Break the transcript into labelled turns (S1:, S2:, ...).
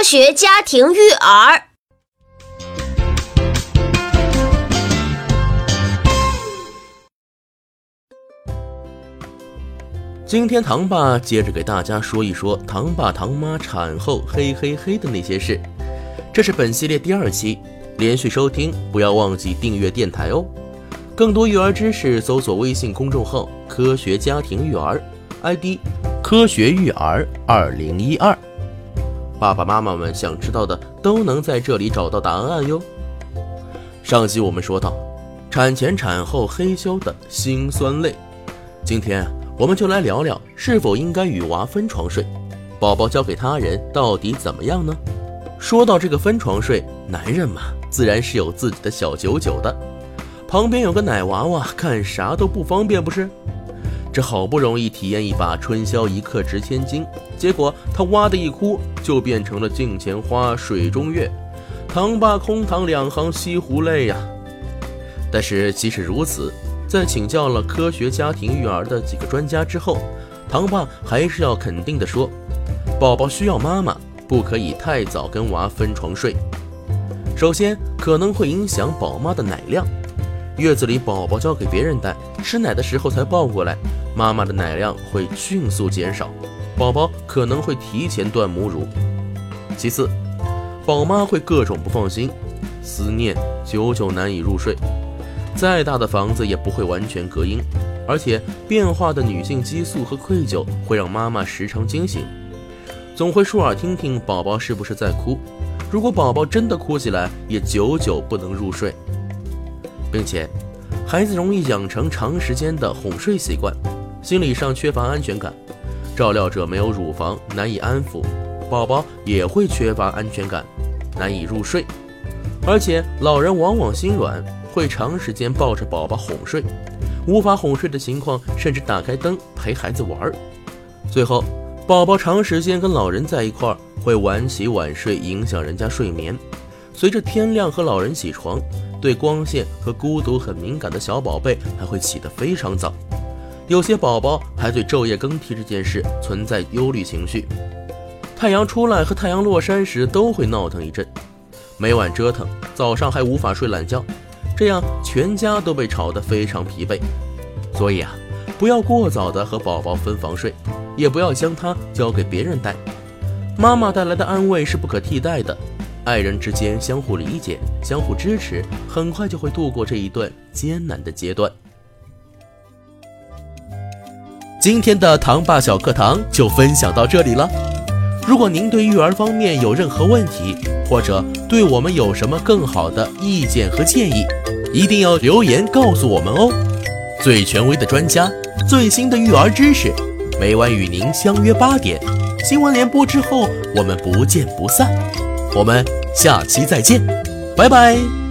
S1: 科学家庭育儿。
S2: 今天唐爸接着给大家说一说唐爸唐妈产后嘿嘿嘿的那些事。这是本系列第二期，连续收听不要忘记订阅电台哦。更多育儿知识，搜索微信公众号“科学家庭育儿 ”，ID“ 科学育儿二零一二”。爸爸妈妈们想知道的都能在这里找到答案哟。上集我们说到，产前产后嘿咻的辛酸泪，今天。我们就来聊聊是否应该与娃分床睡，宝宝交给他人到底怎么样呢？说到这个分床睡，男人嘛，自然是有自己的小九九的。旁边有个奶娃娃，干啥都不方便，不是？这好不容易体验一把春宵一刻值千金，结果他哇的一哭，就变成了镜前花，水中月。唐爸空淌两行西湖泪呀。但是即使如此。在请教了科学家庭育儿的几个专家之后，唐爸还是要肯定的说，宝宝需要妈妈，不可以太早跟娃分床睡。首先，可能会影响宝妈的奶量。月子里宝宝交给别人带，吃奶的时候才抱过来，妈妈的奶量会迅速减少，宝宝可能会提前断母乳。其次，宝妈会各种不放心，思念，久久难以入睡。再大的房子也不会完全隔音，而且变化的女性激素和愧疚会让妈妈时常惊醒，总会竖耳听听宝宝是不是在哭。如果宝宝真的哭起来，也久久不能入睡，并且孩子容易养成长时间的哄睡习惯，心理上缺乏安全感，照料者没有乳房，难以安抚，宝宝也会缺乏安全感，难以入睡，而且老人往往心软。会长时间抱着宝宝哄睡，无法哄睡的情况，甚至打开灯陪孩子玩儿。最后，宝宝长时间跟老人在一块儿，会晚起晚睡，影响人家睡眠。随着天亮和老人起床，对光线和孤独很敏感的小宝贝还会起得非常早。有些宝宝还对昼夜更替这件事存在忧虑情绪，太阳出来和太阳落山时都会闹腾一阵，每晚折腾，早上还无法睡懒觉。这样全家都被吵得非常疲惫，所以啊，不要过早的和宝宝分房睡，也不要将他交给别人带。妈妈带来的安慰是不可替代的，爱人之间相互理解、相互支持，很快就会度过这一段艰难的阶段。今天的糖爸小课堂就分享到这里了。如果您对育儿方面有任何问题，或者对我们有什么更好的意见和建议，一定要留言告诉我们哦！最权威的专家，最新的育儿知识，每晚与您相约八点，新闻联播之后，我们不见不散。我们下期再见，拜拜。